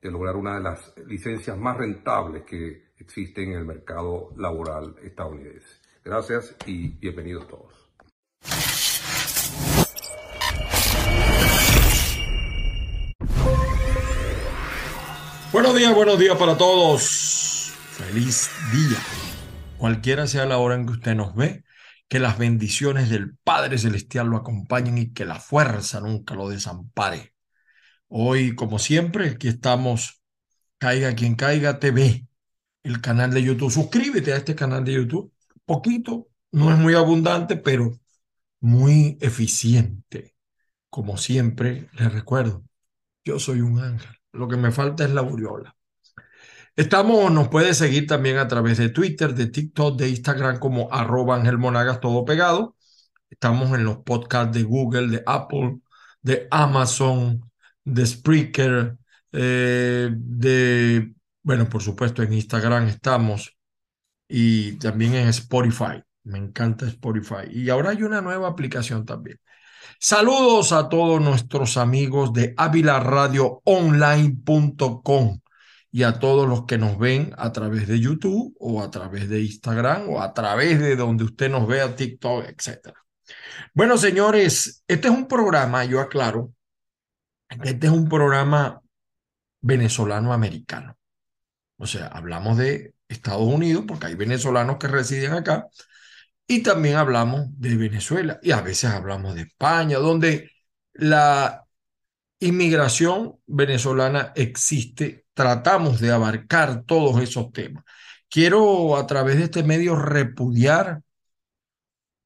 de lograr una de las licencias más rentables que existen en el mercado laboral estadounidense. Gracias y bienvenidos todos. Buenos días, buenos días para todos. Feliz día. Cualquiera sea la hora en que usted nos ve, que las bendiciones del Padre Celestial lo acompañen y que la fuerza nunca lo desampare. Hoy, como siempre, aquí estamos, Caiga quien caiga TV, el canal de YouTube. Suscríbete a este canal de YouTube. Poquito, no es muy abundante, pero muy eficiente. Como siempre, les recuerdo, yo soy un ángel. Lo que me falta es la aureola. Estamos, nos puede seguir también a través de Twitter, de TikTok, de Instagram como arroba Ángel Monagas, todo pegado. Estamos en los podcasts de Google, de Apple, de Amazon, de Spreaker, eh, de, bueno, por supuesto en Instagram estamos y también en Spotify. Me encanta Spotify. Y ahora hay una nueva aplicación también. Saludos a todos nuestros amigos de avilaradioonline.com y a todos los que nos ven a través de YouTube o a través de Instagram o a través de donde usted nos vea, TikTok, etc. Bueno, señores, este es un programa, yo aclaro, este es un programa venezolano-americano. O sea, hablamos de Estados Unidos porque hay venezolanos que residen acá y también hablamos de Venezuela y a veces hablamos de España, donde la inmigración venezolana existe. Tratamos de abarcar todos esos temas. Quiero a través de este medio repudiar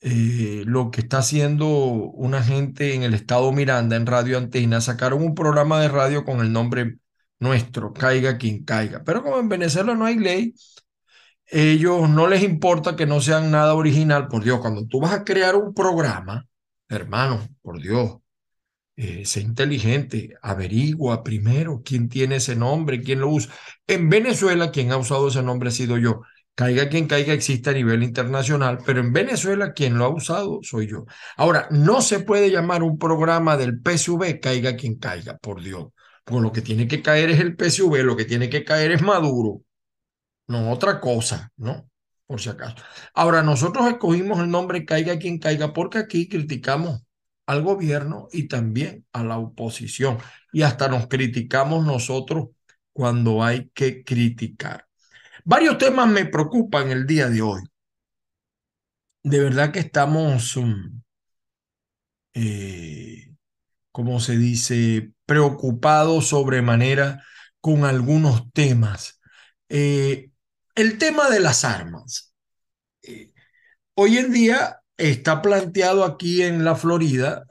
eh, lo que está haciendo una gente en el estado Miranda, en Radio Antena, sacaron un programa de radio con el nombre nuestro, caiga quien caiga. Pero como en Venezuela no hay ley, ellos no les importa que no sean nada original. Por Dios, cuando tú vas a crear un programa, hermano, por Dios, eh, sé inteligente, averigua primero quién tiene ese nombre, quién lo usa. En Venezuela, quien ha usado ese nombre ha sido yo. Caiga quien caiga existe a nivel internacional, pero en Venezuela quien lo ha usado soy yo. Ahora, no se puede llamar un programa del PSV caiga quien caiga, por Dios. Porque lo que tiene que caer es el PSV, lo que tiene que caer es Maduro, no otra cosa, ¿no? Por si acaso. Ahora, nosotros escogimos el nombre caiga quien caiga porque aquí criticamos al gobierno y también a la oposición. Y hasta nos criticamos nosotros cuando hay que criticar. Varios temas me preocupan el día de hoy. De verdad que estamos, um, eh, como se dice, preocupados sobremanera con algunos temas. Eh, el tema de las armas. Eh, hoy en día está planteado aquí en la Florida,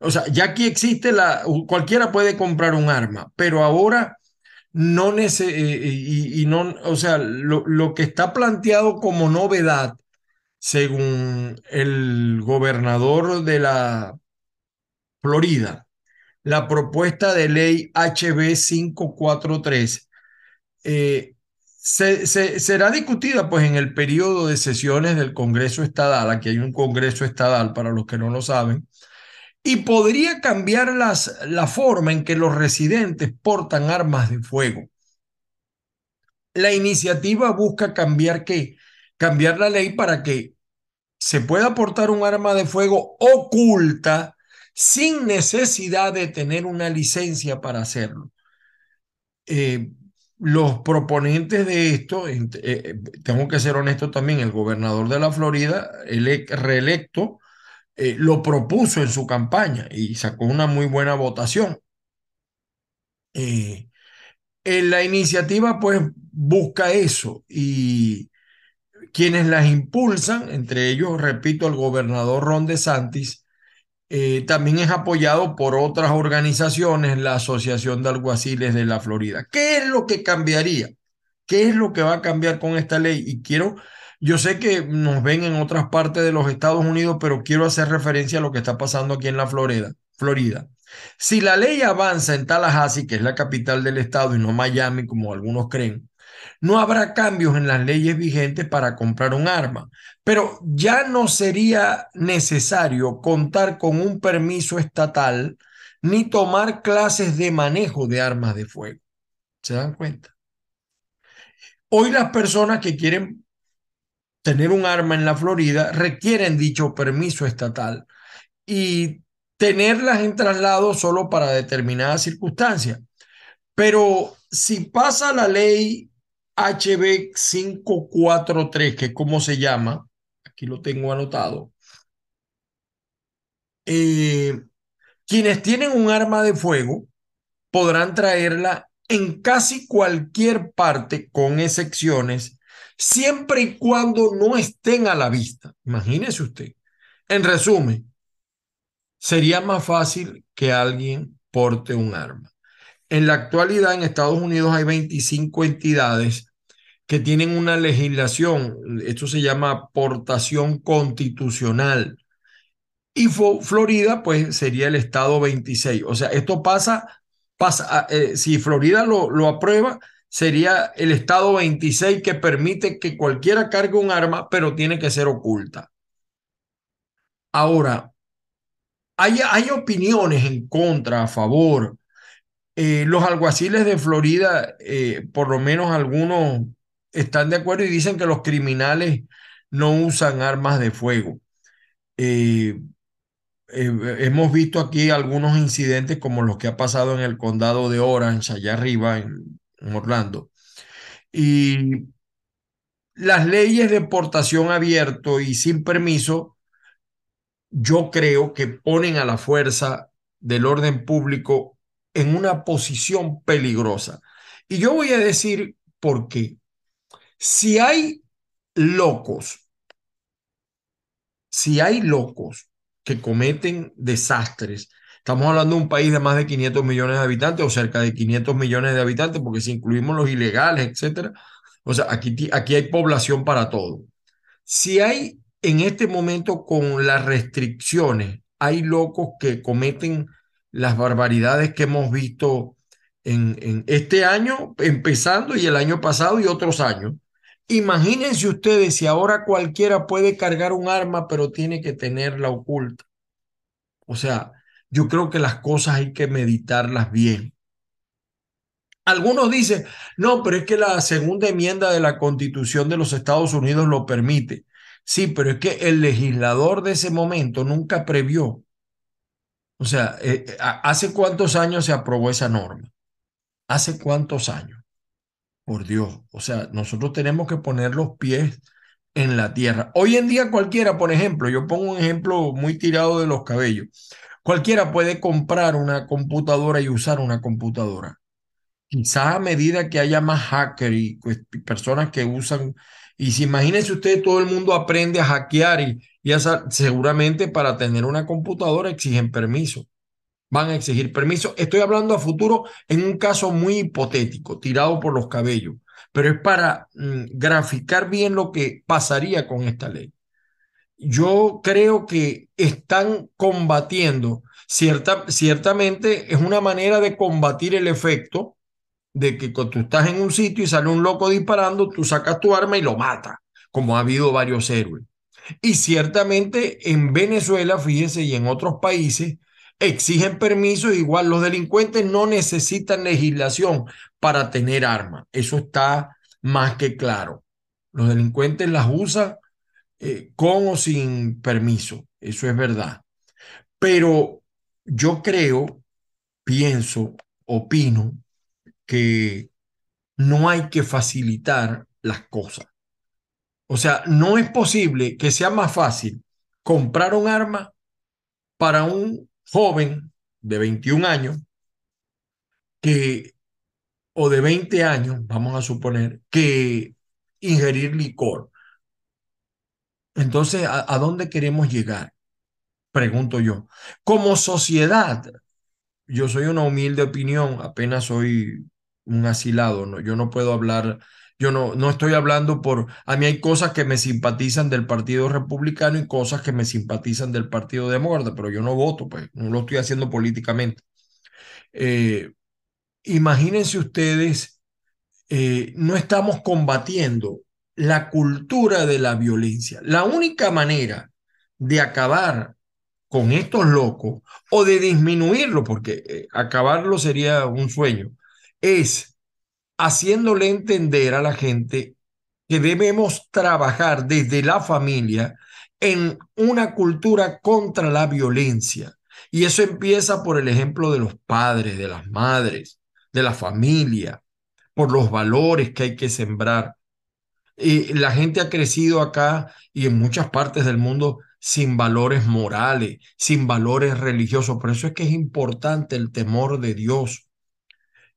o sea, ya aquí existe la, cualquiera puede comprar un arma, pero ahora no nece eh, y, no, o sea, lo, lo, que está planteado como novedad, según el gobernador de la Florida, la propuesta de ley HB 543 eh, se, será discutida pues en el periodo de sesiones del Congreso Estadal, aquí hay un Congreso Estadal para los que no lo saben, y podría cambiar las, la forma en que los residentes portan armas de fuego. La iniciativa busca cambiar qué? Cambiar la ley para que se pueda portar un arma de fuego oculta sin necesidad de tener una licencia para hacerlo. Eh, los proponentes de esto, eh, eh, tengo que ser honesto también, el gobernador de la Florida, el reelecto, eh, lo propuso en su campaña y sacó una muy buena votación. en la iniciativa pues busca eso y quienes las impulsan, entre ellos, repito, el gobernador Ron DeSantis, eh, también es apoyado por otras organizaciones, la Asociación de Alguaciles de la Florida. ¿Qué es lo que cambiaría? ¿Qué es lo que va a cambiar con esta ley? Y quiero, yo sé que nos ven en otras partes de los Estados Unidos, pero quiero hacer referencia a lo que está pasando aquí en la Florida. Florida. Si la ley avanza en Tallahassee, que es la capital del estado, y no Miami, como algunos creen, no habrá cambios en las leyes vigentes para comprar un arma, pero ya no sería necesario contar con un permiso estatal ni tomar clases de manejo de armas de fuego. ¿Se dan cuenta? Hoy las personas que quieren tener un arma en la Florida requieren dicho permiso estatal y tenerlas en traslado solo para determinadas circunstancias. Pero si pasa la ley HB 543, que es como se llama, aquí lo tengo anotado, eh, quienes tienen un arma de fuego podrán traerla en casi cualquier parte, con excepciones, siempre y cuando no estén a la vista. Imagínese usted. En resumen, sería más fácil que alguien porte un arma. En la actualidad en Estados Unidos hay 25 entidades que tienen una legislación, esto se llama aportación constitucional. Y Florida, pues sería el estado 26. O sea, esto pasa, pasa eh, si Florida lo, lo aprueba, sería el estado 26 que permite que cualquiera cargue un arma, pero tiene que ser oculta. Ahora, hay, hay opiniones en contra, a favor. Eh, los alguaciles de Florida, eh, por lo menos algunos están de acuerdo y dicen que los criminales no usan armas de fuego. Eh, hemos visto aquí algunos incidentes como los que ha pasado en el condado de Orange, allá arriba en, en Orlando. Y las leyes de portación abierto y sin permiso, yo creo que ponen a la fuerza del orden público en una posición peligrosa. Y yo voy a decir por qué. Si hay locos, si hay locos que cometen desastres, estamos hablando de un país de más de 500 millones de habitantes o cerca de 500 millones de habitantes, porque si incluimos los ilegales, etcétera, o sea, aquí, aquí hay población para todo. Si hay en este momento con las restricciones, hay locos que cometen las barbaridades que hemos visto en, en, este año, empezando y el año pasado y otros años. Imagínense ustedes si ahora cualquiera puede cargar un arma, pero tiene que tenerla oculta. O sea, yo creo que las cosas hay que meditarlas bien. Algunos dicen, no, pero es que la segunda enmienda de la Constitución de los Estados Unidos lo permite. Sí, pero es que el legislador de ese momento nunca previó. O sea, eh, eh, ¿hace cuántos años se aprobó esa norma? ¿Hace cuántos años? Por Dios, o sea, nosotros tenemos que poner los pies en la tierra. Hoy en día cualquiera, por ejemplo, yo pongo un ejemplo muy tirado de los cabellos. Cualquiera puede comprar una computadora y usar una computadora. Quizás a medida que haya más hackers y personas que usan y si imagínense usted, todo el mundo aprende a hackear y, seguramente para tener una computadora exigen permiso. Van a exigir permiso. Estoy hablando a futuro en un caso muy hipotético, tirado por los cabellos, pero es para mm, graficar bien lo que pasaría con esta ley. Yo creo que están combatiendo, cierta, ciertamente es una manera de combatir el efecto de que cuando tú estás en un sitio y sale un loco disparando, tú sacas tu arma y lo matas, como ha habido varios héroes. Y ciertamente en Venezuela, fíjense, y en otros países, exigen permisos, igual los delincuentes no necesitan legislación para tener armas. Eso está más que claro. Los delincuentes las usan eh, con o sin permiso, eso es verdad. Pero yo creo, pienso, opino que no hay que facilitar las cosas. O sea, no es posible que sea más fácil comprar un arma para un joven de 21 años que, o de 20 años, vamos a suponer, que ingerir licor. Entonces, ¿a, dónde queremos llegar? Pregunto yo. Como sociedad, yo soy una humilde opinión, apenas soy un asilado, ¿no? yo no puedo hablar, yo no, no estoy hablando por, a mí hay cosas que me simpatizan del Partido Republicano y cosas que me simpatizan del Partido Demócrata, pero yo no voto, pues no lo estoy haciendo políticamente. Eh, imagínense ustedes, eh, no estamos combatiendo la cultura de la violencia. La única manera de acabar con estos locos o de disminuirlo, porque eh, acabarlo sería un sueño, es haciéndole entender a la gente que debemos trabajar desde la familia en una cultura contra la violencia. Y eso empieza por el ejemplo de los padres, de las madres, de la familia, por los valores que hay que sembrar. La gente ha crecido acá y en muchas partes del mundo sin valores morales, sin valores religiosos. Por eso es que es importante el temor de Dios,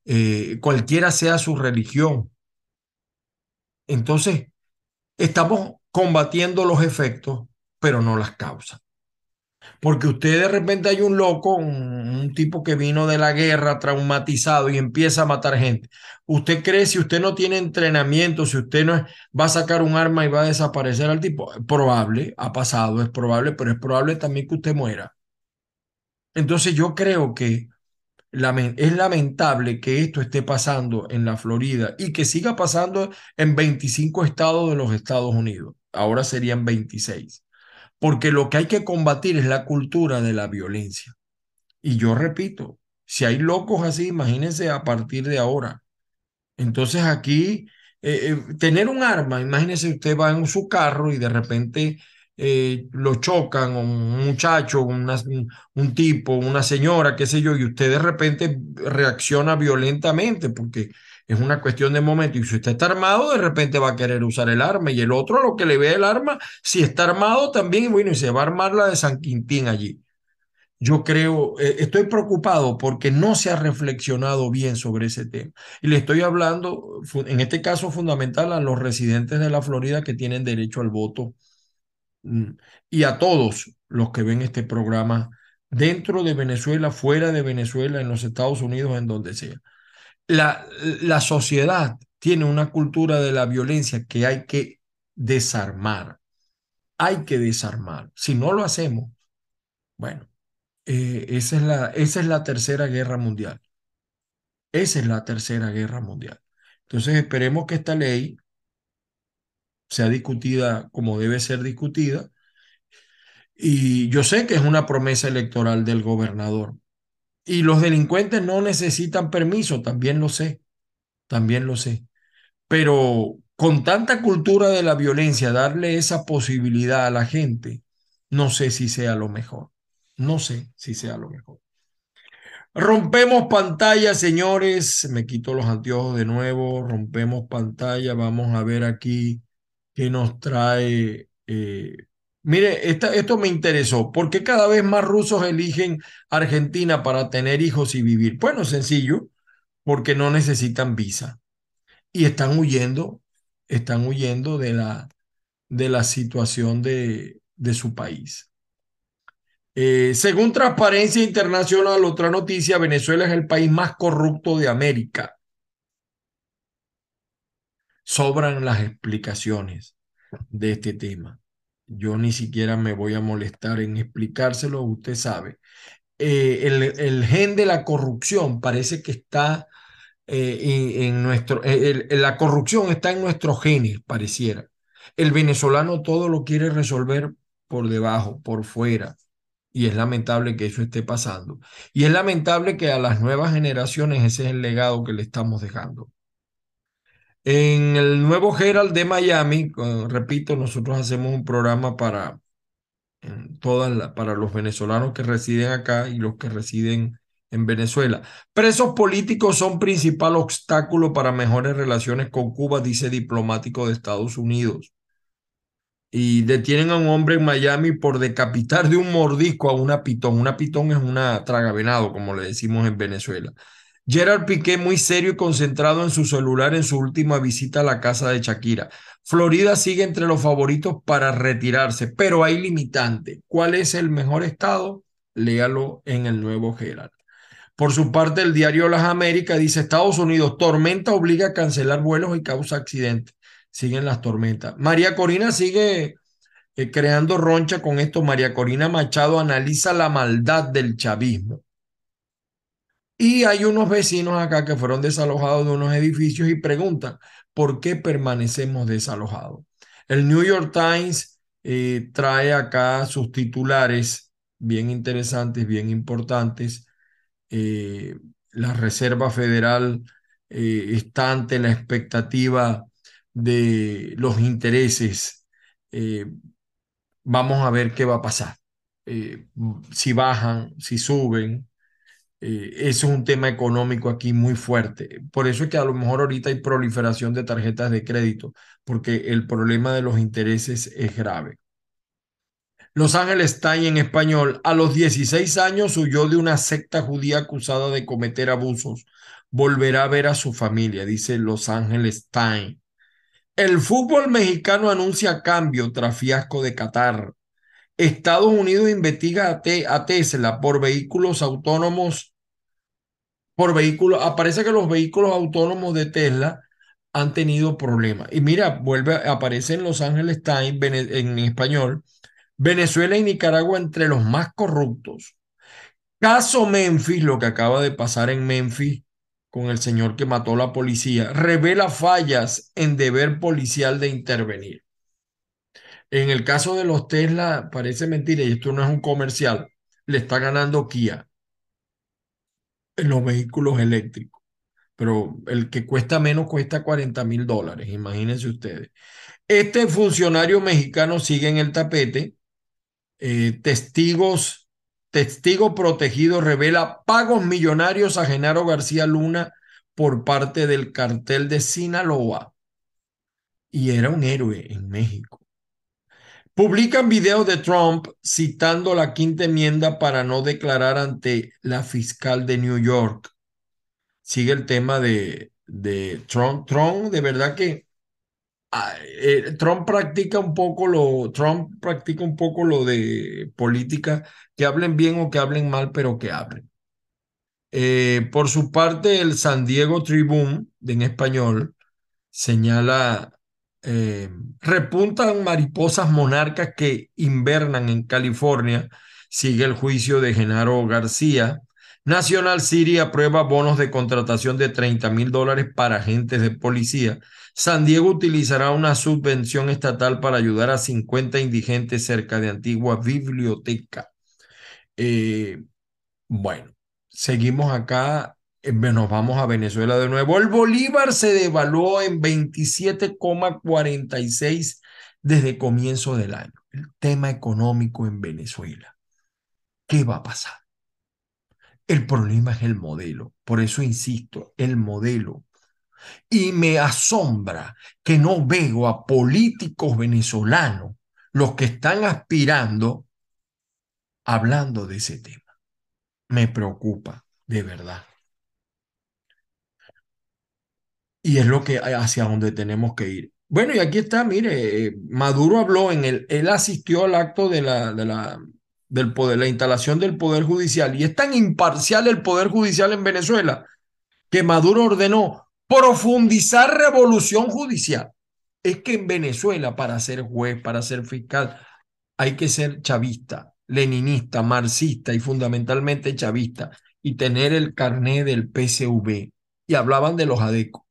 eh, cualquiera sea su religión. Entonces, estamos combatiendo los efectos, pero no las causas. Porque usted de repente hay un loco, un, tipo que vino de la guerra traumatizado y empieza a matar gente. ¿Usted cree si usted no tiene entrenamiento, si usted no va a sacar un arma y va a desaparecer al tipo? Probable, ha pasado, es probable, pero es probable también que usted muera. Entonces yo creo que es lamentable que esto esté pasando en la Florida y que siga pasando en 25 estados de los Estados Unidos. Ahora serían 26 porque lo que hay que combatir es la cultura de la violencia. Y yo repito, si hay locos así, imagínense a partir de ahora. Entonces aquí, eh, eh, tener un arma, imagínense usted va en su carro y de repente eh, lo chocan, un muchacho, un tipo, una señora, qué sé yo, y usted de repente reacciona violentamente porque es una cuestión de momento. Y si usted está armado, de repente va a querer usar el arma. Y el otro, lo que le ve el arma, si está armado también, bueno, y se va a armar la de San Quintín allí. Yo creo, eh, estoy preocupado porque no se ha reflexionado bien sobre ese tema. Y le estoy hablando, en este caso fundamental, a los residentes de la Florida que tienen derecho al voto mm, y a todos los que ven este programa dentro de Venezuela, fuera de Venezuela, en los Estados Unidos, en donde sea la, la sociedad tiene una cultura de la violencia que hay que desarmar. Hay que desarmar. Si no lo hacemos, bueno, eh, esa, es la, esa es la tercera guerra mundial. Esa es la tercera guerra mundial. Entonces esperemos que esta ley sea discutida como debe ser discutida. Y yo sé que es una promesa electoral del gobernador, y los delincuentes no necesitan permiso, también lo sé, también lo sé. Pero con tanta cultura de la violencia, darle esa posibilidad a la gente, no sé si sea lo mejor. No sé si sea lo mejor. Rompemos pantalla, señores. Me quito los anteojos de nuevo. Rompemos pantalla. Vamos a ver aquí qué nos trae eh, Mire, esto me interesó. ¿Por qué cada vez más rusos eligen Argentina para tener hijos y vivir? Bueno, sencillo, porque no necesitan visa. Y están huyendo, están huyendo de la, de la situación de, de su país. Eh, según Transparencia Internacional, otra noticia, Venezuela es el país más corrupto de América. Sobran las explicaciones de este tema. Yo ni siquiera me voy a molestar en explicárselo, usted sabe. Eh, el, gen de la corrupción parece que está eh, en, nuestro, eh, la corrupción está en nuestros genes, pareciera. El venezolano todo lo quiere resolver por debajo, por fuera. Y es lamentable que eso esté pasando. Y es lamentable que a las nuevas generaciones ese es el legado que le estamos dejando. En el nuevo Herald de Miami, repito, nosotros hacemos un programa para, para los venezolanos que residen acá y los que residen en Venezuela. Presos políticos son principal obstáculo para mejores relaciones con Cuba, dice diplomático de Estados Unidos. Y detienen a un hombre en Miami por decapitar de un mordisco a una pitón. Una pitón es una tragavenado, como le decimos en Venezuela. Gerard Piqué muy serio y concentrado en su celular en su última visita a la casa de Shakira. Florida sigue entre los favoritos para retirarse, pero hay limitante. ¿Cuál es el mejor estado? Léalo en el nuevo Gerard. Por su parte, el diario Las Américas dice Estados Unidos, tormenta obliga a cancelar vuelos y causa accidentes. Siguen las tormentas. María Corina sigue eh, creando roncha con esto. María Corina Machado analiza la maldad del chavismo. Y hay unos vecinos acá que fueron desalojados de unos edificios y preguntan, ¿por qué permanecemos desalojados? El New York Times eh, trae acá sus titulares bien interesantes, bien importantes. Eh, la Reserva Federal eh, está ante la expectativa de los intereses. vamos a ver qué va a pasar. si bajan, si suben, eh, es un tema económico aquí muy fuerte. Por eso es que a lo mejor ahorita hay proliferación de tarjetas de crédito, porque el problema de los intereses es grave. Los Ángeles Times en español, a los 16 años huyó de una secta judía acusada de cometer abusos. Volverá a ver a su familia, dice Los Ángeles Times. El fútbol mexicano anuncia cambio tras fiasco de Qatar. Estados Unidos investiga a, Tesla por vehículos autónomos por vehículos. Aparece que los vehículos autónomos de Tesla han tenido problemas. Y mira, vuelve, aparece en Los Ángeles Times en español, Venezuela y Nicaragua entre los más corruptos. Caso Memphis, lo que acaba de pasar en Memphis con el señor que mató a la policía, revela fallas en deber policial de intervenir. En el caso de los Tesla, parece mentira, y esto no es un comercial, le está ganando Kia en los vehículos eléctricos, pero el que cuesta menos cuesta 40 mil dólares, imagínense ustedes. Este funcionario mexicano sigue en el tapete. Eh, testigos, testigo protegido revela pagos millonarios a Genaro García Luna por parte del cartel de Sinaloa. Y era un héroe en México. Publican videos de Trump citando la quinta enmienda para no declarar ante la fiscal de New York. Sigue el tema de, de Trump. Trump, de verdad que ah, eh, Trump practica un poco lo, Trump practica un poco lo de política, que hablen bien o que hablen mal, pero que hablen. Eh, por su parte, el San Diego Tribune, en español, señala eh, repuntan mariposas monarcas que invernan en California. Sigue el juicio de Genaro García. National City aprueba bonos de contratación de 30 mil dólares para agentes de policía. San Diego utilizará una subvención estatal para ayudar a 50 indigentes cerca de antigua biblioteca. Eh, bueno, seguimos acá nos vamos a Venezuela de nuevo. El Bolívar se devaluó en 27,46 desde comienzo del año. El tema económico en Venezuela. ¿Qué va a pasar? El problema es el modelo. Por eso insisto, el modelo. Y me asombra que no veo a políticos venezolanos, los que están aspirando, hablando de ese tema. Me preocupa, de verdad. Y es lo que hacia donde tenemos que ir. Bueno, y aquí está, mire, eh, Maduro habló en el, él asistió al acto de la, de la, del poder, la instalación del Poder Judicial, y es tan imparcial el Poder Judicial en Venezuela que Maduro ordenó profundizar revolución judicial. Es que en Venezuela, para ser juez, para ser fiscal, hay que ser chavista, leninista, marxista y fundamentalmente chavista, y tener el carné del PCV. Y hablaban de los adecos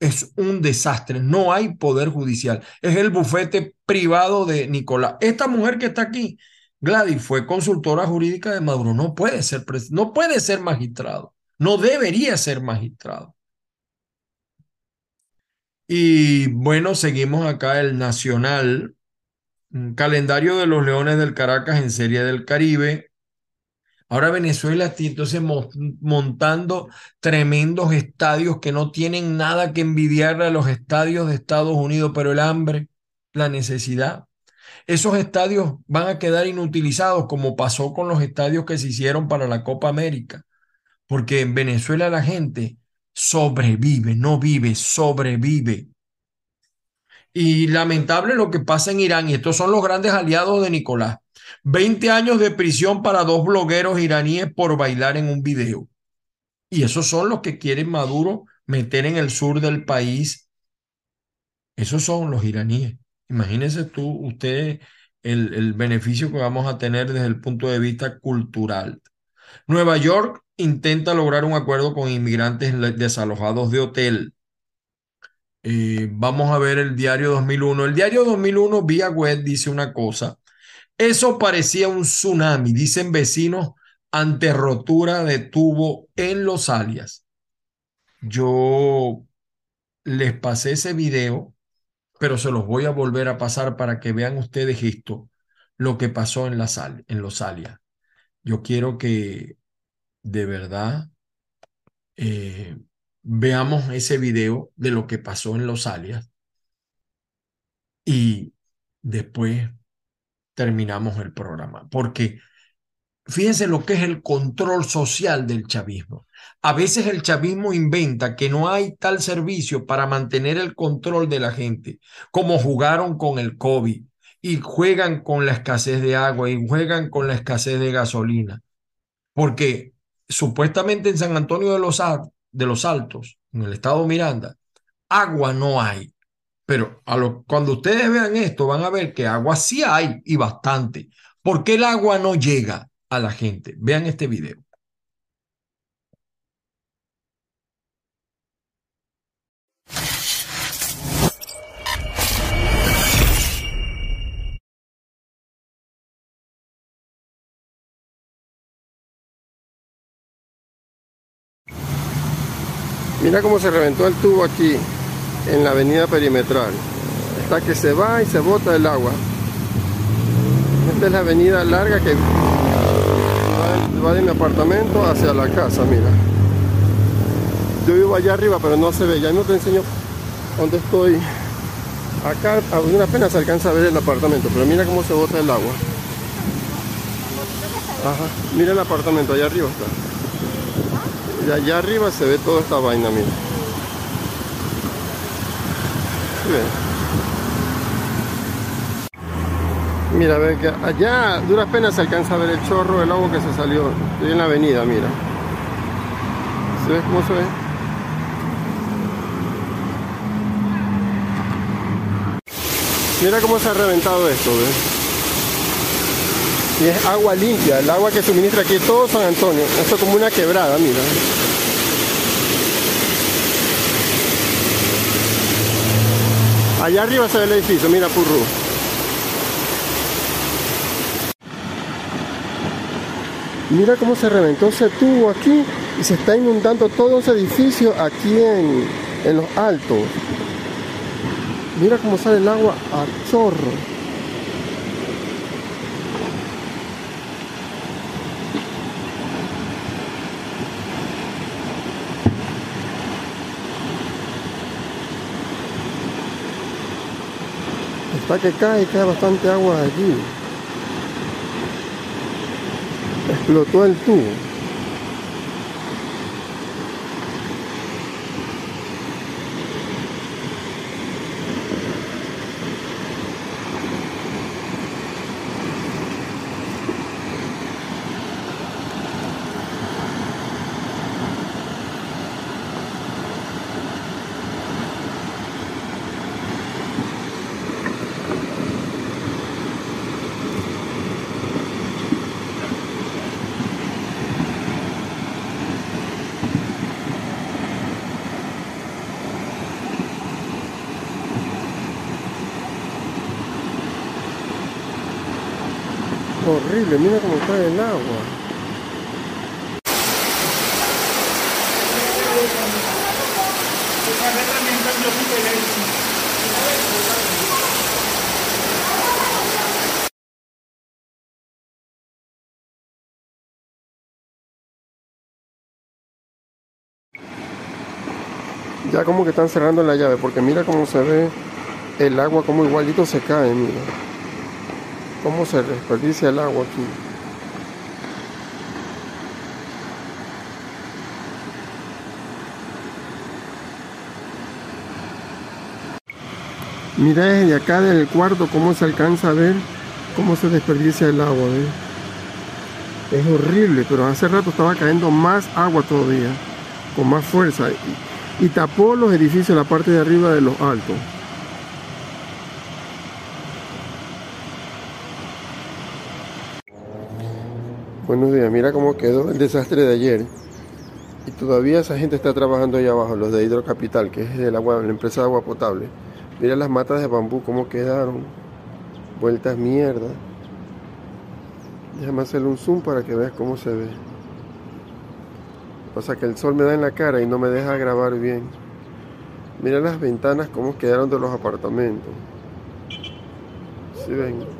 es un desastre. No hay poder judicial. Es el bufete privado de Nicolás. Esta mujer que está aquí, Gladys, fue consultora jurídica de Maduro. No puede ser, no puede ser magistrado. No debería ser magistrado. Y bueno, seguimos acá el Nacional, calendario de los Leones del Caracas en Serie del Caribe. Ahora Venezuela está entonces montando tremendos estadios que no tienen nada que envidiarle a los estadios de Estados Unidos, pero el hambre, la necesidad. Esos estadios van a quedar inutilizados como pasó con los estadios que se hicieron para la Copa América, porque en Venezuela la gente sobrevive, no vive, sobrevive. Y lamentable lo que pasa en Irán, y estos son los grandes aliados de Nicolás. 20 años de prisión para dos blogueros iraníes por bailar en un video. Y esos son los que quieren Maduro meter en el sur del país. Esos son los iraníes. Imagínese tú, usted, el, el beneficio que vamos a tener desde el punto de vista cultural. Nueva York intenta lograr un acuerdo con inmigrantes desalojados de hotel. Eh, vamos a ver el diario 2001. El diario 2001 vía web dice una cosa eso parecía un tsunami, dicen vecinos, ante rotura de tubo en los alias. Yo les pasé ese video, pero se los voy a volver a pasar para que vean ustedes esto, lo que pasó en, la sal, en los alias. Yo quiero que de verdad eh, veamos ese video de lo que pasó en los alias y después terminamos el programa, porque fíjense lo que es el control social del chavismo. A veces el chavismo inventa que no hay tal servicio para mantener el control de la gente, como jugaron con el COVID y juegan con la escasez de agua y juegan con la escasez de gasolina, porque supuestamente en San Antonio de los, de los Altos, en el estado Miranda, agua no hay. Pero cuando ustedes vean esto, van a ver que agua sí hay y bastante. ¿Por qué el agua no llega a la gente? Vean este video. Mira cómo se reventó el tubo aquí en la avenida perimetral. Está que se va y se bota el agua. Esta es la avenida larga que va de mi apartamento hacia la casa, mira. Yo vivo allá arriba, pero no se ve. Ya no te enseño dónde estoy. Acá una alcanza a ver el apartamento, pero mira cómo se bota el agua. Ajá, mira el apartamento, allá arriba está. Y allá arriba se ve toda esta vaina, mira. Mira, ve que allá duras penas se alcanza a ver el chorro del agua que se salió. Estoy en la avenida, mira. ¿Se ve cómo se ve? Mira cómo se ha reventado esto, ¿ves? Y es agua limpia, el agua que suministra aquí todo San Antonio. Esto es como una quebrada, mira. Allá arriba se ve el edificio, mira Purru. Mira cómo se reventó ese tubo aquí y se está inundando todo ese edificio aquí en, en los altos. Mira cómo sale el agua a chorro. Está que cae, cae bastante agua allí. Explotó el tubo. horrible, mira cómo cae el agua. Ya como que están cerrando la llave, porque mira cómo se ve el agua, como igualito se cae, mira. Cómo se desperdicia el agua aquí. Mira desde acá del cuarto cómo se alcanza a ver cómo se desperdicia el agua. Es horrible, pero hace rato estaba cayendo más agua todavía, con más fuerza, y, tapó los edificios la parte de arriba de los altos. Buenos días, mira cómo quedó el desastre de ayer. Y todavía esa gente está trabajando ahí abajo, los de Hidrocapital, que es el agua, la empresa de agua potable. Mira las matas de bambú cómo quedaron. Vueltas mierda. Déjame hacerle un zoom para que veas cómo se ve. Pasa que el sol me da en la cara y no me deja grabar bien. Mira las ventanas cómo quedaron de los apartamentos. Si ven.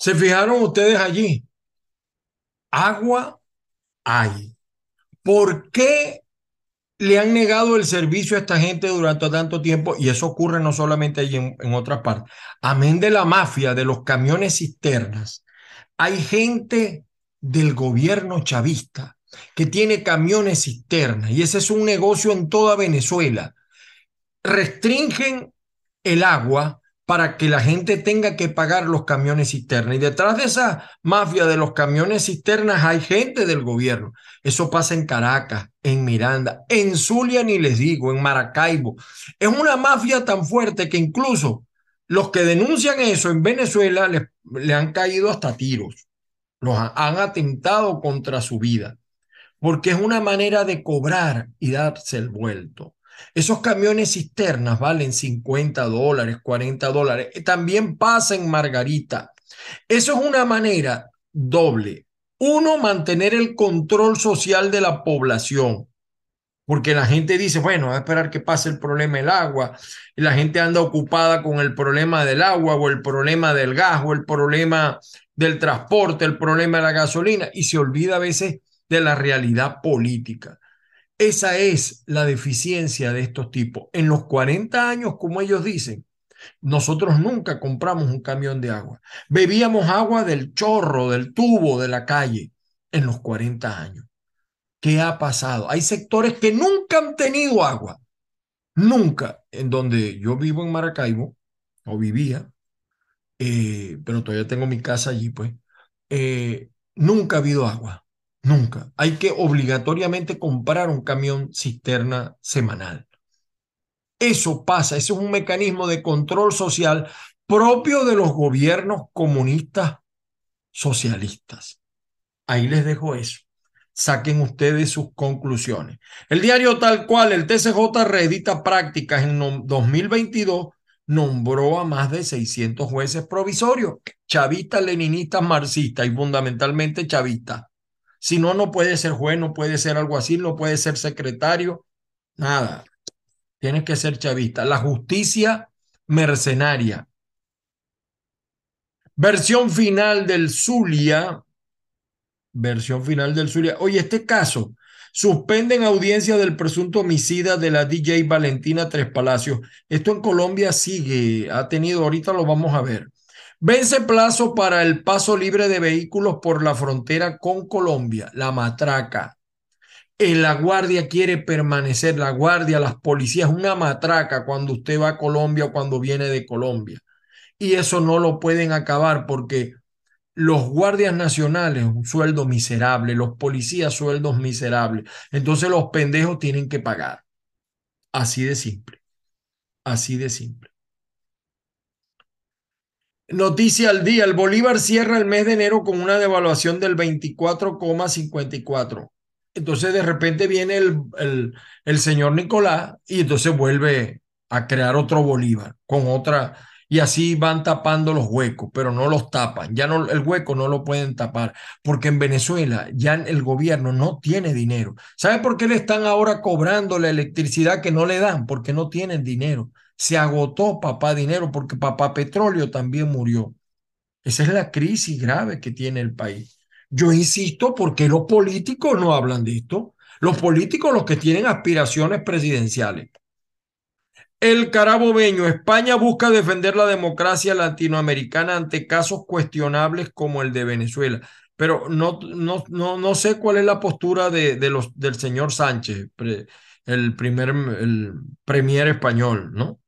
¿Se fijaron ustedes allí? Agua hay. ¿Por qué le han negado el servicio a esta gente durante tanto tiempo? Y eso ocurre no solamente allí en, otras partes. Amén de la mafia, de los camiones cisternas. Hay gente del gobierno chavista que tiene camiones cisternas y ese es un negocio en toda Venezuela. Restringen el agua para que la gente tenga que pagar los camiones cisternas. Y detrás de esa mafia de los camiones cisternas hay gente del gobierno. Eso pasa en Caracas, en Miranda, en Zulia ni les digo, en Maracaibo. Es una mafia tan fuerte que incluso los que denuncian eso en Venezuela le han caído hasta tiros. Los han, han atentado contra su vida. Porque es una manera de cobrar y darse el vuelto. Esos camiones cisternas valen 50 dólares, 40 dólares. También pasa en Margarita. Eso es una manera doble. Uno, mantener el control social de la población. Porque la gente dice, bueno, va a esperar que pase el problema del agua. Y la gente anda ocupada con el problema del agua o el problema del gas o el problema del transporte, el problema de la gasolina. Y se olvida a veces de la realidad política. Esa es la deficiencia de estos tipos. En los 40 años, como ellos dicen, nosotros nunca compramos un camión de agua. Bebíamos agua del chorro, del tubo, de la calle, en los 40 años. ¿Qué ha pasado? Hay sectores que nunca han tenido agua. Nunca. En donde yo vivo en Maracaibo, o vivía, eh, pero todavía tengo mi casa allí, pues, eh, nunca ha habido agua. Nunca. Hay que obligatoriamente comprar un camión cisterna semanal. Eso pasa, ese es un mecanismo de control social propio de los gobiernos comunistas socialistas. Ahí les dejo eso. Saquen ustedes sus conclusiones. El diario tal cual, el TCJ reedita prácticas en 2022, nombró a más de 600 jueces provisorios, chavistas, leninistas, marxistas y fundamentalmente chavistas. Si no, no puede ser juez, no puede ser algo así, no puede ser secretario, nada. Tienes que ser chavista. La justicia mercenaria. Versión final del Zulia. Versión final del Zulia. Oye, este caso. Suspenden audiencia del presunto homicida de la DJ Valentina Tres Palacios. Esto en Colombia sigue, ha tenido, ahorita lo vamos a ver. Vence plazo para el paso libre de vehículos por la frontera con Colombia, la matraca. La guardia quiere permanecer, la guardia, las policías, una matraca cuando usted va a Colombia o cuando viene de Colombia. Y eso no lo pueden acabar porque los guardias nacionales, un sueldo miserable, los policías, sueldos miserables. Entonces los pendejos tienen que pagar. Así de simple. Así de simple. Noticia al día, el Bolívar cierra el mes de enero con una devaluación del 24,54. Entonces de repente viene el, el, señor Nicolás y entonces vuelve a crear otro Bolívar con otra, y así van tapando los huecos, pero no los tapan. Ya el hueco no lo pueden tapar, porque en Venezuela ya el gobierno no tiene dinero. ¿Sabe por qué le están ahora cobrando la electricidad que no le dan? Porque no tienen dinero. Se agotó papá dinero porque papá petróleo también murió. Esa es la crisis grave que tiene el país. Yo insisto, porque los políticos no hablan de esto? Los políticos, los que tienen aspiraciones presidenciales. El carabobeño, España busca defender la democracia latinoamericana ante casos cuestionables como el de Venezuela. Pero no, no, no, no sé cuál es la postura de, de los, del señor Sánchez, el primer el premier español, ¿no?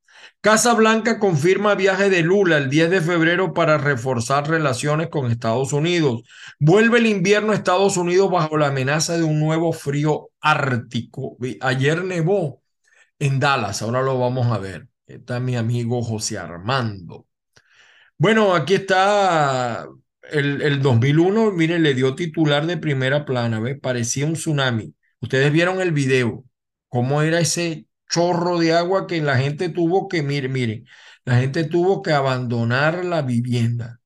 Casa Blanca confirma viaje de Lula el 10 de febrero para reforzar relaciones con Estados Unidos. Vuelve el invierno a Estados Unidos bajo la amenaza de un nuevo frío ártico. Ayer nevó en Dallas, ahora lo vamos a ver. Está mi amigo José Armando. Bueno, aquí está el, el 2001, miren, le dio titular de primera plana, ¿ves? Parecía un tsunami. Ustedes vieron el video, cómo era ese chorro de agua que la gente tuvo que, miren, miren, la gente tuvo que abandonar la vivienda.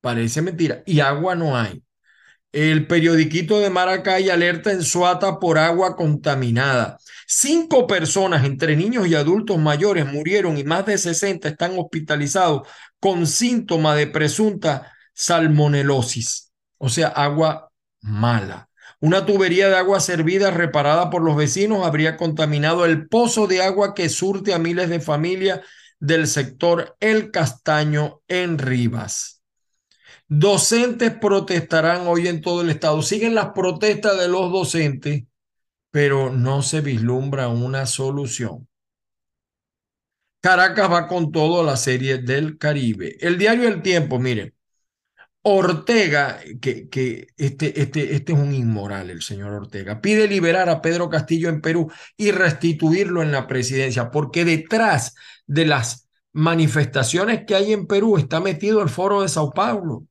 Parece mentira. Y agua no hay. El periodiquito de Maracay alerta en Suata por agua contaminada. Cinco personas, entre niños y adultos mayores, murieron y más de 60 están hospitalizados con síntomas de presunta salmonelosis, o sea, agua mala. Una tubería de agua servida reparada por los vecinos habría contaminado el pozo de agua que surte a miles de familias del sector El Castaño en Rivas. Docentes protestarán hoy en todo el estado. Siguen las protestas de los docentes, pero no se vislumbra una solución. Caracas va con todo a la serie del Caribe. El diario El Tiempo, miren, Ortega, que, este, este, este es un inmoral, el señor Ortega, pide liberar a Pedro Castillo en Perú y restituirlo en la presidencia, porque detrás de las manifestaciones que hay en Perú está metido el foro de Sao Paulo.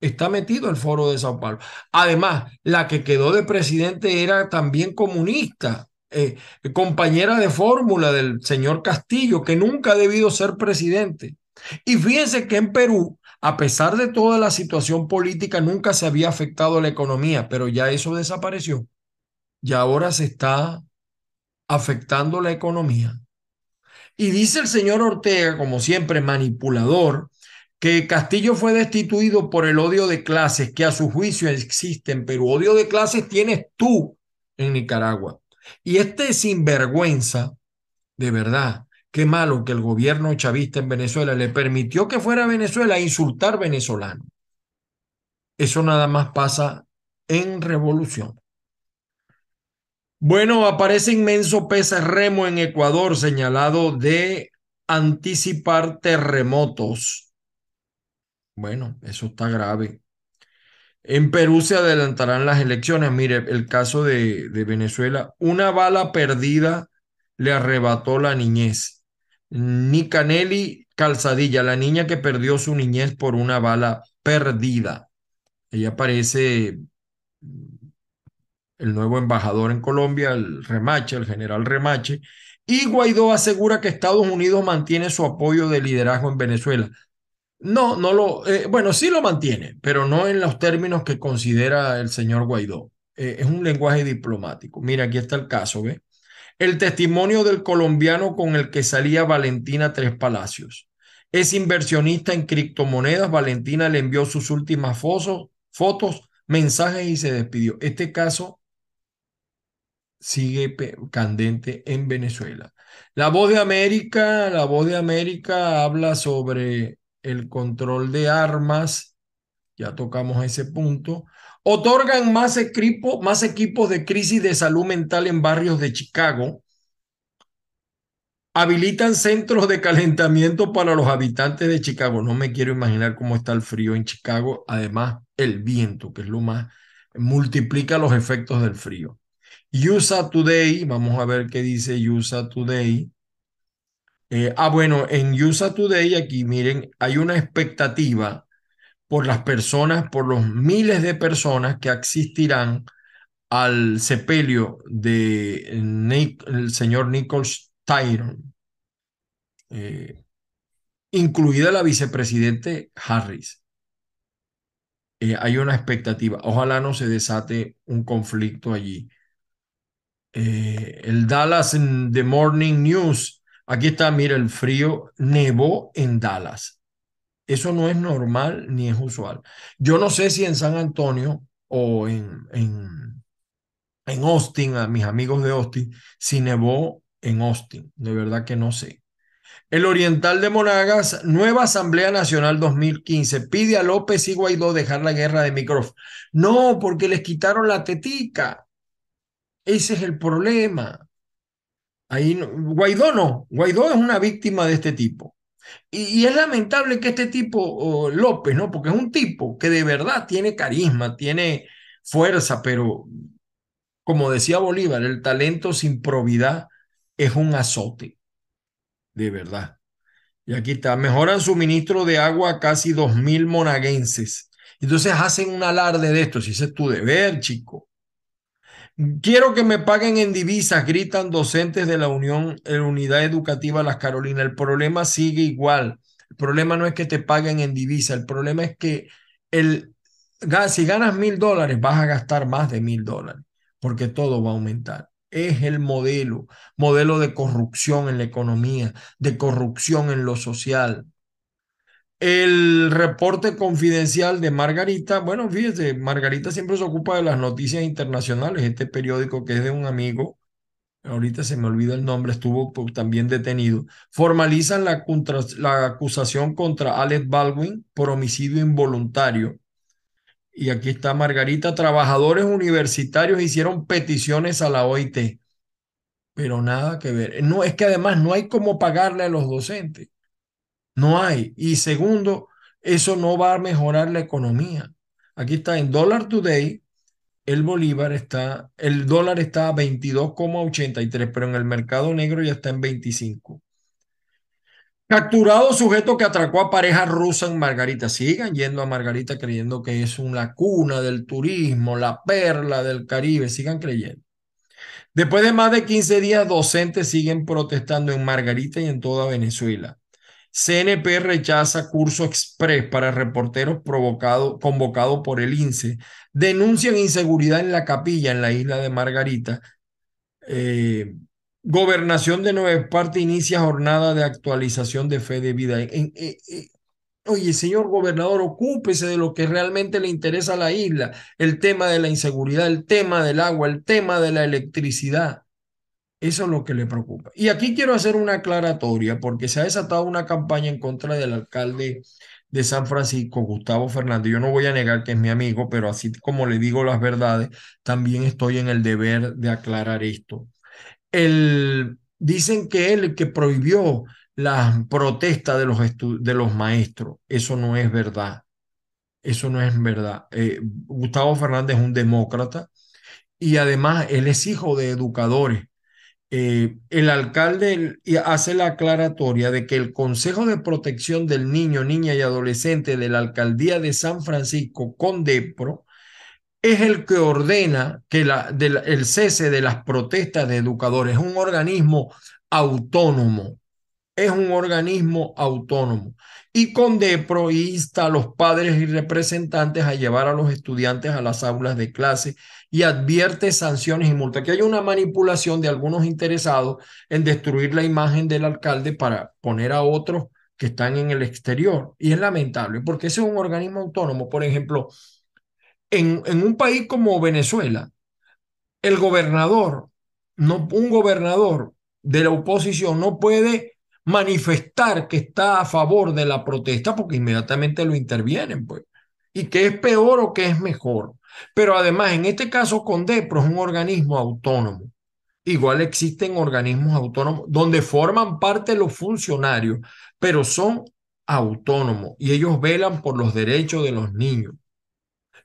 Está metido el foro de Sao Paulo. Además, la que quedó de presidente era también comunista, eh, compañera de fórmula del señor Castillo, que nunca ha debido ser presidente. Y fíjense que en Perú a pesar de toda la situación política, nunca se había afectado la economía, pero ya eso desapareció. Y ahora se está afectando la economía. Y dice el señor Ortega, como siempre, manipulador, que Castillo fue destituido por el odio de clases que a su juicio existe en Perú. Odio de clases tienes tú en Nicaragua. Y este sinvergüenza, de verdad, Qué malo que el gobierno chavista en Venezuela le permitió que fuera a Venezuela a insultar venezolanos. Eso nada más pasa en revolución. Bueno, aparece inmenso pez remo en Ecuador señalado de anticipar terremotos. Bueno, eso está grave. En Perú se adelantarán las elecciones. Mire, el caso de, de Venezuela, una bala perdida le arrebató la niñez. Nicanelli Calzadilla, la niña que perdió su niñez por una bala perdida. Ella parece el nuevo embajador en Colombia, el Remache, el general Remache, y Guaidó asegura que Estados Unidos mantiene su apoyo de liderazgo en Venezuela. No, no lo, eh, bueno, sí lo mantiene, pero no en los términos que considera el señor Guaidó. Eh, es un lenguaje diplomático. Mira, aquí está el caso, ¿ve? El testimonio del colombiano con el que salía Valentina Tres Palacios. Es inversionista en criptomonedas. Valentina le envió sus últimas fotos, fotos, mensajes y se despidió. Este caso sigue candente en Venezuela. La voz de América, la voz de América habla sobre el control de armas. Ya tocamos ese punto. Otorgan más, equipo, más equipos de crisis de salud mental en barrios de Chicago. Habilitan centros de calentamiento para los habitantes de Chicago. No me quiero imaginar cómo está el frío en Chicago. Además, el viento, que es lo más, multiplica los efectos del frío. USA Today, vamos a ver qué dice USA Today. Eh, ah, bueno, en USA Today, aquí miren, hay una expectativa por las personas, por los miles de personas que asistirán al sepelio de el señor Nichols Tyron, eh, incluida la vicepresidente Harris. Eh, hay una expectativa. Ojalá no se desate un conflicto allí. Eh, el Dallas The Morning News. Aquí está, mira, el frío nevó en Dallas. Eso no es normal ni es usual. Yo no sé si en San Antonio o en, en, en Austin, a mis amigos de Austin, si nevó en Austin. De verdad que no sé. El Oriental de Monagas, nueva Asamblea Nacional 2015, pide a López y Guaidó dejar la guerra de micrófono. No, porque les quitaron la tetica. Ese es el problema. Ahí Guaidó no, Guaidó es una víctima de este tipo. Y, es lamentable que este tipo, López, ¿no? Porque es un tipo que de verdad tiene carisma, tiene fuerza, pero como decía Bolívar, el talento sin probidad es un azote de verdad. Y aquí está, mejoran suministro de agua a casi dos mil monaguenses. Entonces hacen un alarde de esto, si ese es tu deber, chico. Quiero que me paguen en divisas, gritan docentes de la Unión, la Unidad Educativa Las Carolinas. El problema sigue igual. El problema no es que te paguen en divisas, el problema es que el, si ganas mil dólares vas a gastar más de mil dólares, porque todo va a aumentar es el modelo, modelo de corrupción en la economía, de corrupción en lo social. El reporte confidencial de Margarita, bueno, fíjese, Margarita siempre se ocupa de las noticias internacionales, este periódico que es de un amigo, ahorita se me olvida el nombre, estuvo también detenido, formalizan la, la acusación contra Alex Baldwin por homicidio involuntario y aquí está Margarita, trabajadores universitarios hicieron peticiones a la OIT, pero nada que ver. No, es que además no hay cómo pagarle a los docentes. No hay. Y segundo, eso no va a mejorar la economía. Aquí está en Dollar Today, el bolívar está, el dólar está a 22,83, pero en el mercado negro ya está en 25. Capturado sujeto que atracó a pareja rusa en Margarita. Sigan yendo a Margarita creyendo que es una cuna del turismo, la perla del Caribe. Sigan creyendo. Después de más de 15 días, docentes siguen protestando en Margarita y en toda Venezuela. CNP rechaza curso express para reporteros provocado, convocado por el INSE. Denuncian inseguridad en la capilla en la isla de Margarita. Eh, Gobernación de Nueva Esparta inicia jornada de actualización de fe de vida. Eh, eh, oye, señor gobernador, ocúpese de lo que realmente le interesa a la isla, el tema de la inseguridad, el tema del agua, el tema de la electricidad. Eso es lo que le preocupa. Y aquí quiero hacer una aclaratoria porque se ha desatado una campaña en contra del alcalde de San Francisco, Gustavo Fernández. Yo no voy a negar que es mi amigo, pero así como le digo las verdades, también estoy en el deber de aclarar esto el, dicen que él que prohibió la protesta de los, de los maestros. Eso no es verdad. Eso no es verdad. Eh, Gustavo Fernández es un demócrata y además él es hijo de educadores. Eh, el alcalde hace la aclaratoria de que el Consejo de Protección del Niño, Niña y Adolescente de la Alcaldía de San Francisco, CONDEPRO, es el que ordena que el cese de las protestas de educadores. Es un organismo autónomo. Es un organismo autónomo. Y CONDEPRO insta a los padres y representantes a llevar a los estudiantes a las aulas de clase y advierte sanciones y multas. Que hay una manipulación de algunos interesados en destruir la imagen del alcalde para poner a otros que están en el exterior. Y es lamentable porque ese es un organismo autónomo. Por ejemplo, en, un país como Venezuela, el gobernador, no, un gobernador de la oposición no puede manifestar que está a favor de la protesta porque inmediatamente lo intervienen, pues. Y que es peor o que es mejor. Pero además, en este caso, Condepro es un organismo autónomo. Igual existen organismos autónomos donde forman parte los funcionarios, pero son autónomos y ellos velan por los derechos de los niños.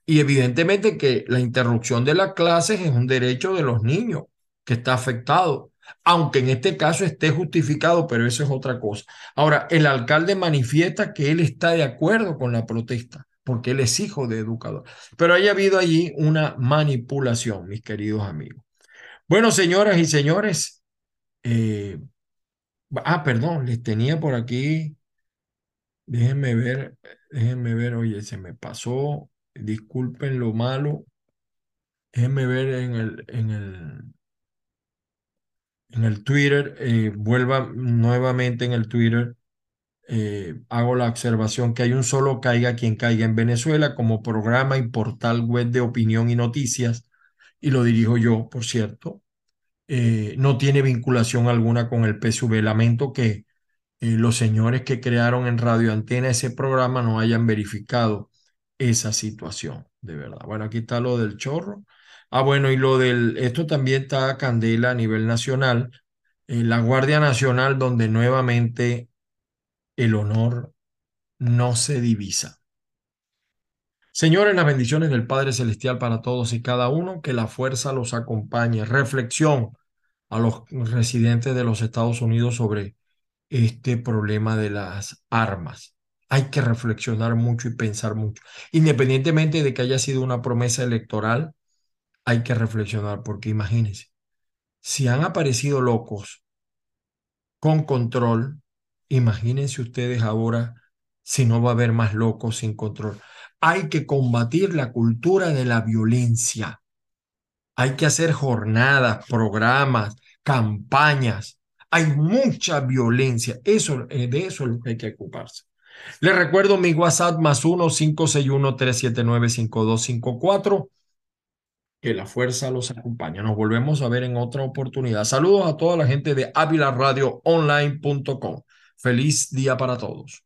Y evidentemente que la interrupción de las clases es un derecho de los niños que está afectado, aunque en este caso esté justificado, pero eso es otra cosa. Ahora, el alcalde manifiesta que él está de acuerdo con la protesta. porque él es hijo de educador. Pero haya habido allí una manipulación, mis queridos amigos. Bueno, señoras y señores, eh, ah, perdón, les tenía por aquí, déjenme ver, déjenme ver, oye, se me pasó, disculpen lo malo, déjenme ver en el, en el, en el Twitter, eh, vuelva nuevamente en el Twitter, eh, hago la observación que hay un solo caiga quien caiga en Venezuela como programa y portal web de opinión y noticias, y lo dirijo yo, por cierto. Eh, no tiene vinculación alguna con el PSV. Lamento que los señores que crearon en Radio Antena ese programa no hayan verificado esa situación, de verdad. Bueno, aquí está lo del chorro. Ah, bueno, y lo del, esto también está candela a nivel nacional. la Guardia Nacional, donde nuevamente el honor no se divisa. Señores, las bendiciones del Padre Celestial para todos y cada uno, que la fuerza los acompañe. Reflexión a los residentes de los Estados Unidos sobre este problema de las armas. Hay que reflexionar mucho y pensar mucho. Independientemente de que haya sido una promesa electoral, hay que reflexionar, porque imagínense, si han aparecido locos con control, imagínense ustedes ahora si no va a haber más locos sin control. Hay que combatir la cultura de la violencia. Hay que hacer jornadas, programas, campañas. Hay mucha violencia. Eso, eh, de eso es lo que hay que ocuparse. Les recuerdo mi WhatsApp más 1-561-379-5254 que la fuerza los acompañe. Nos volvemos a ver en otra oportunidad. Saludos a toda la gente de avilaradioonline.com. Feliz día para todos.